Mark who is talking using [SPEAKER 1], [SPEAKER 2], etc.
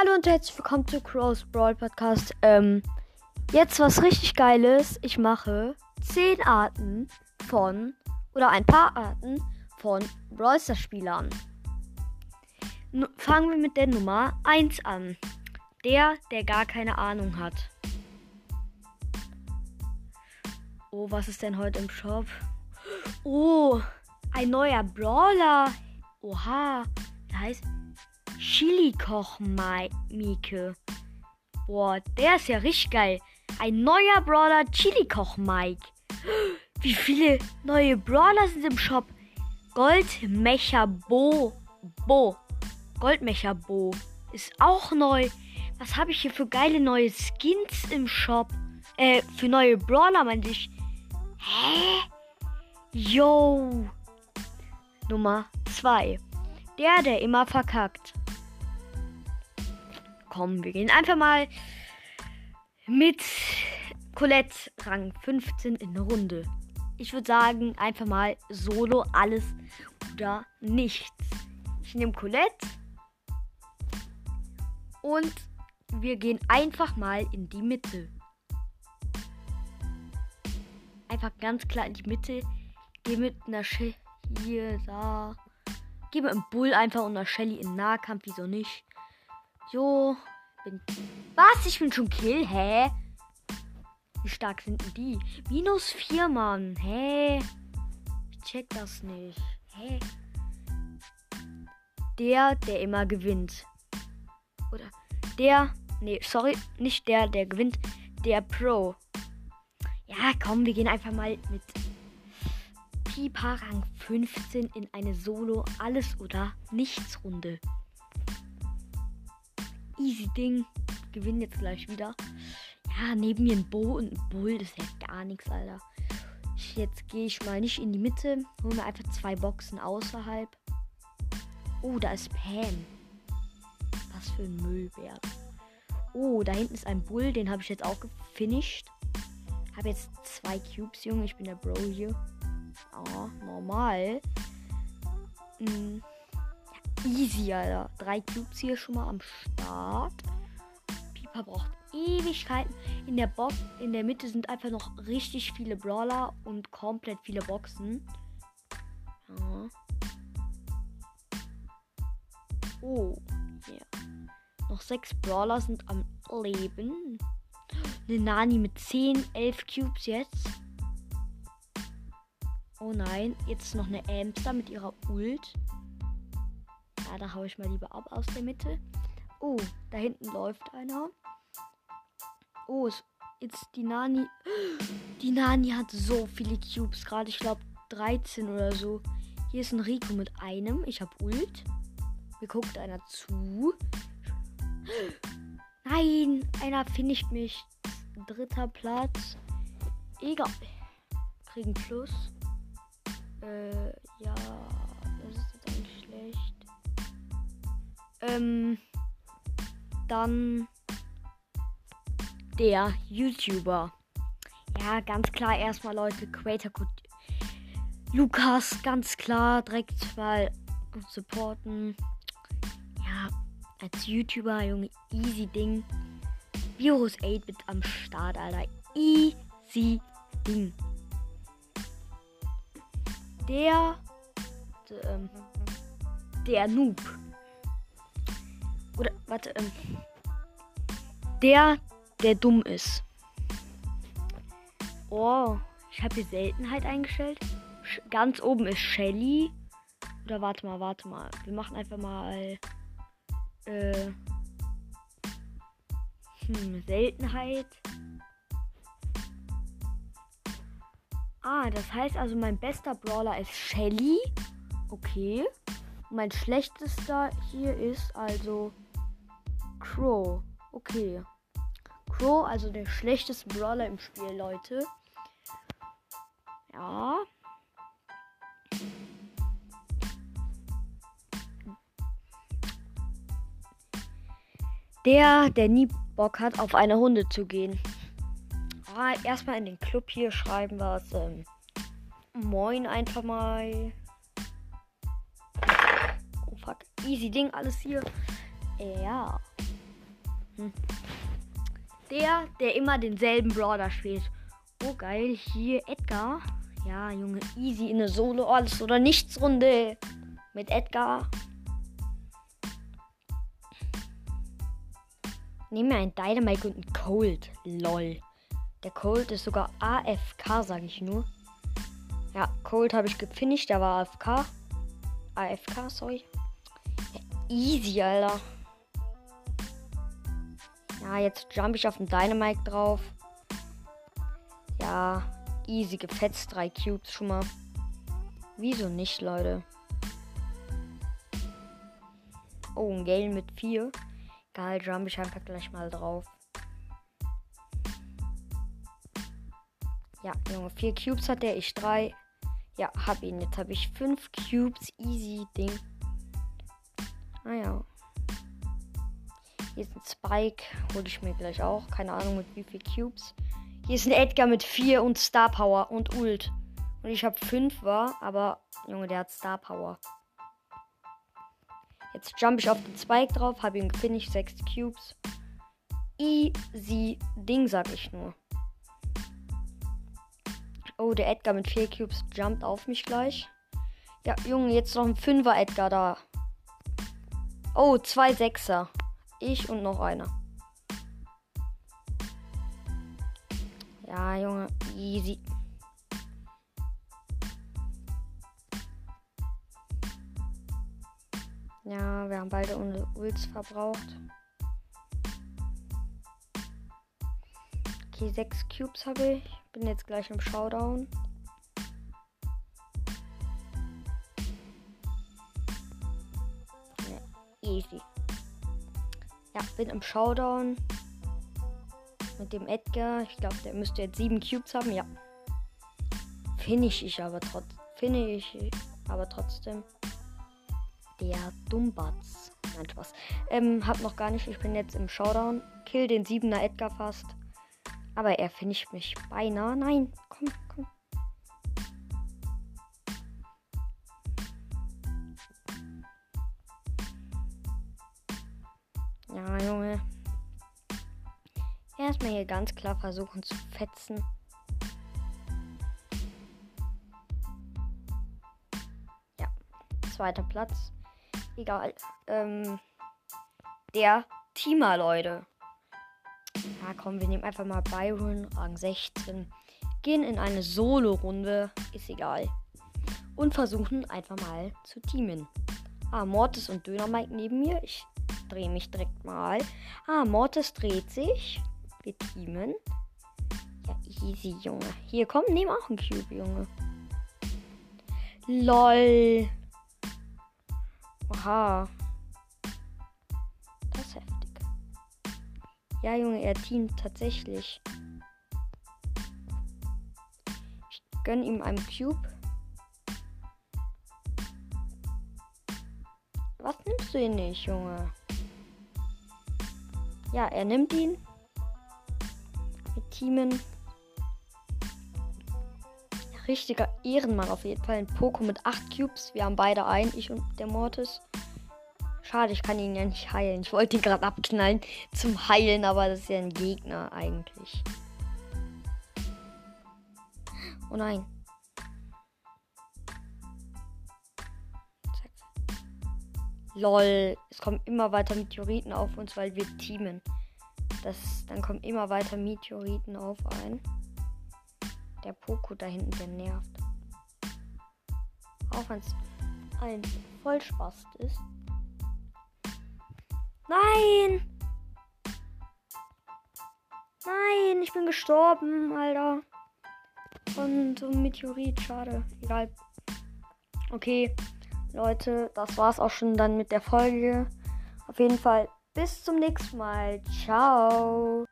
[SPEAKER 1] Hallo und herzlich willkommen zu Crows Brawl Podcast. Ähm, jetzt was richtig Geiles. Ich mache 10 Arten von oder ein paar Arten von Brawl Stars Spielern. Nu fangen wir mit der Nummer 1 an. Der, der gar keine Ahnung hat. Oh, was ist denn heute im Shop? Oh, ein neuer Brawler. Oha, der heißt Chili Koch Mike. Boah, der ist ja richtig geil. Ein neuer Brawler Chili Koch Mike. Wie viele neue Brawler sind im Shop? Goldmecher Bo. Bo. Goldmecher Bo ist auch neu. Was habe ich hier für geile neue Skins im Shop? Äh, für neue Brawler, meinte ich. Hä? Yo. Nummer 2. Der, der immer verkackt. Komm, wir gehen einfach mal mit Colette Rang 15 in eine Runde. Ich würde sagen, einfach mal solo alles oder nichts. Ich nehme Colette und wir gehen einfach mal in die Mitte. Einfach ganz klar in die Mitte. Geh mit einer Sch hier, da. Geh mit einem Bull einfach und einer Shelly in Nahkampf, wieso nicht? Jo. Bin Was? Ich bin schon Kill? Hä? Wie stark sind denn die? Minus 4, Mann. Hä? Ich check das nicht. Hä? Der, der immer gewinnt. Oder der. Nee, sorry. Nicht der, der gewinnt. Der Pro. Ja, komm, wir gehen einfach mal mit Pipa Rang 15 in eine Solo Alles oder Nichts Runde. Easy Ding. Gewinnen jetzt gleich wieder. Ja, neben mir ein Bo und ein Bull. Das ist ja gar nichts, Alter. Jetzt gehe ich mal nicht in die Mitte. Holen wir einfach zwei Boxen außerhalb. Oh, da ist Pam. Was für ein Müllberg. Oh, da hinten ist ein Bull. Den habe ich jetzt auch gefinisht. Habe jetzt zwei Cubes, Junge. Ich bin der Bro hier. Oh, normal. Hm. Easy, Alter. Drei Cubes hier schon mal am Start. Piper braucht Ewigkeiten. In der Box, in der Mitte sind einfach noch richtig viele Brawler und komplett viele Boxen. Ja. Oh, ja. Yeah. Noch sechs Brawler sind am Leben. Eine Nani mit 10, 11 Cubes jetzt. Oh nein, jetzt noch eine Amster mit ihrer Ult. Ja, da haue ich mal lieber ab aus der Mitte. Oh, da hinten läuft einer. Oh, jetzt die Nani. Die Nani hat so viele Cubes gerade. Ich glaube 13 oder so. Hier ist ein Rico mit einem. Ich habe Ult. Mir guckt einer zu. Nein, einer finisht mich. Dritter Platz. Egal. Kriegen Plus. Äh, ja. Ähm. Dann der YouTuber. Ja, ganz klar erstmal Leute, Creator Code Lukas, ganz klar, direkt mal supporten. Ja, als YouTuber, Junge, easy Ding. Virus 8 mit am Start, Alter. Easy Ding. Der, der, ähm, der Noob. Oder, warte, ähm, der, der dumm ist. Oh, ich habe hier Seltenheit eingestellt. Ganz oben ist Shelly. Oder warte mal, warte mal. Wir machen einfach mal. Äh. Hm, Seltenheit. Ah, das heißt also, mein bester Brawler ist Shelly. Okay. Mein schlechtester hier ist also Crow. Okay. Crow, also der schlechteste Brawler im Spiel, Leute. Ja. Der, der nie Bock hat, auf eine Runde zu gehen. Ah, erstmal in den Club hier schreiben was. Ähm, Moin einfach mal. Oh fuck. Easy Ding, alles hier. Ja. Hm. Der, der immer denselben Brawler spielt. Oh geil, hier Edgar. Ja, Junge, easy in eine Solo alles oder nichts Runde mit Edgar. Nehmen wir einen Dynamite und einen Cold. Lol. Der Cold ist sogar AFK, sage ich nur. Ja, Cold habe ich gefinisht, der war AFK. AFK, sorry. Ja, easy, Alter. Ja, jetzt jump ich auf den Dynamite drauf. Ja, easy gefetzt. Drei Cubes schon mal. Wieso nicht, Leute? Oh, ein Gale mit vier. Geil, jump ich einfach gleich mal drauf. Ja, Junge, vier Cubes hat der, ich drei. Ja, hab ihn. Jetzt habe ich fünf Cubes. Easy Ding. Hier ist ein Spike. Hole ich mir gleich auch. Keine Ahnung mit wie viel Cubes. Hier ist ein Edgar mit 4 und Star Power und Ult. Und ich habe 5 war, aber Junge, der hat Star Power. Jetzt jump ich auf den Spike drauf, habe ihn gefinisht, 6 Cubes. Easy Ding, sag ich nur. Oh, der Edgar mit 4 Cubes jumpt auf mich gleich. Ja, Junge, jetzt noch ein 5er Edgar da. Oh, zwei Sechser. Ich und noch einer. Ja, Junge, easy. Ja, wir haben beide unsere Ults verbraucht. Okay, sechs Cubes habe ich. Bin jetzt gleich im Showdown. Easy. Ja, bin im Showdown. Mit dem Edgar. Ich glaube, der müsste jetzt sieben Cubes haben. Ja. Finish ich aber trotzdem. Finish ich aber trotzdem. Der Dumbatz. Nein, Spaß. Ähm, hab noch gar nicht. Ich bin jetzt im Showdown. Kill den siebener Edgar fast. Aber er finisht mich beinahe. Nein, komm, komm. Ja, Junge. Erstmal hier ganz klar versuchen zu fetzen. Ja, zweiter Platz. Egal. Ähm, der Teamer, Leute. Ja, komm, wir nehmen einfach mal Byron, Rang 16. Gehen in eine Solo-Runde, ist egal. Und versuchen einfach mal zu teamen. Ah, Mortis und Dönermike neben mir. Ich drehe mich direkt mal. Ah, Mortis dreht sich. Wir teamen. Ja, easy, Junge. Hier, komm, nehm auch einen Cube, Junge. LOL. Oha. Das ist heftig. Ja, Junge, er teamt tatsächlich. Ich gönne ihm einen Cube. Was nimmst du ihn nicht, Junge? Ja, er nimmt ihn. Mit Teamen. Richtiger Ehrenmann auf jeden Fall. Ein Poco mit 8 Cubes. Wir haben beide ein, ich und der Mortis. Schade, ich kann ihn ja nicht heilen. Ich wollte ihn gerade abknallen zum Heilen, aber das ist ja ein Gegner eigentlich. Oh nein. Lol. Es kommen immer weiter Meteoriten auf uns, weil wir teamen. Das, dann kommen immer weiter Meteoriten auf ein. Der Poco da hinten, der nervt. Auch wenn es ein Vollspaß ist. Nein! Nein, ich bin gestorben, Alter. Und so ein Meteorit, schade. Egal. Okay, Leute, das war's auch schon dann mit der Folge. Auf jeden Fall bis zum nächsten Mal. Ciao.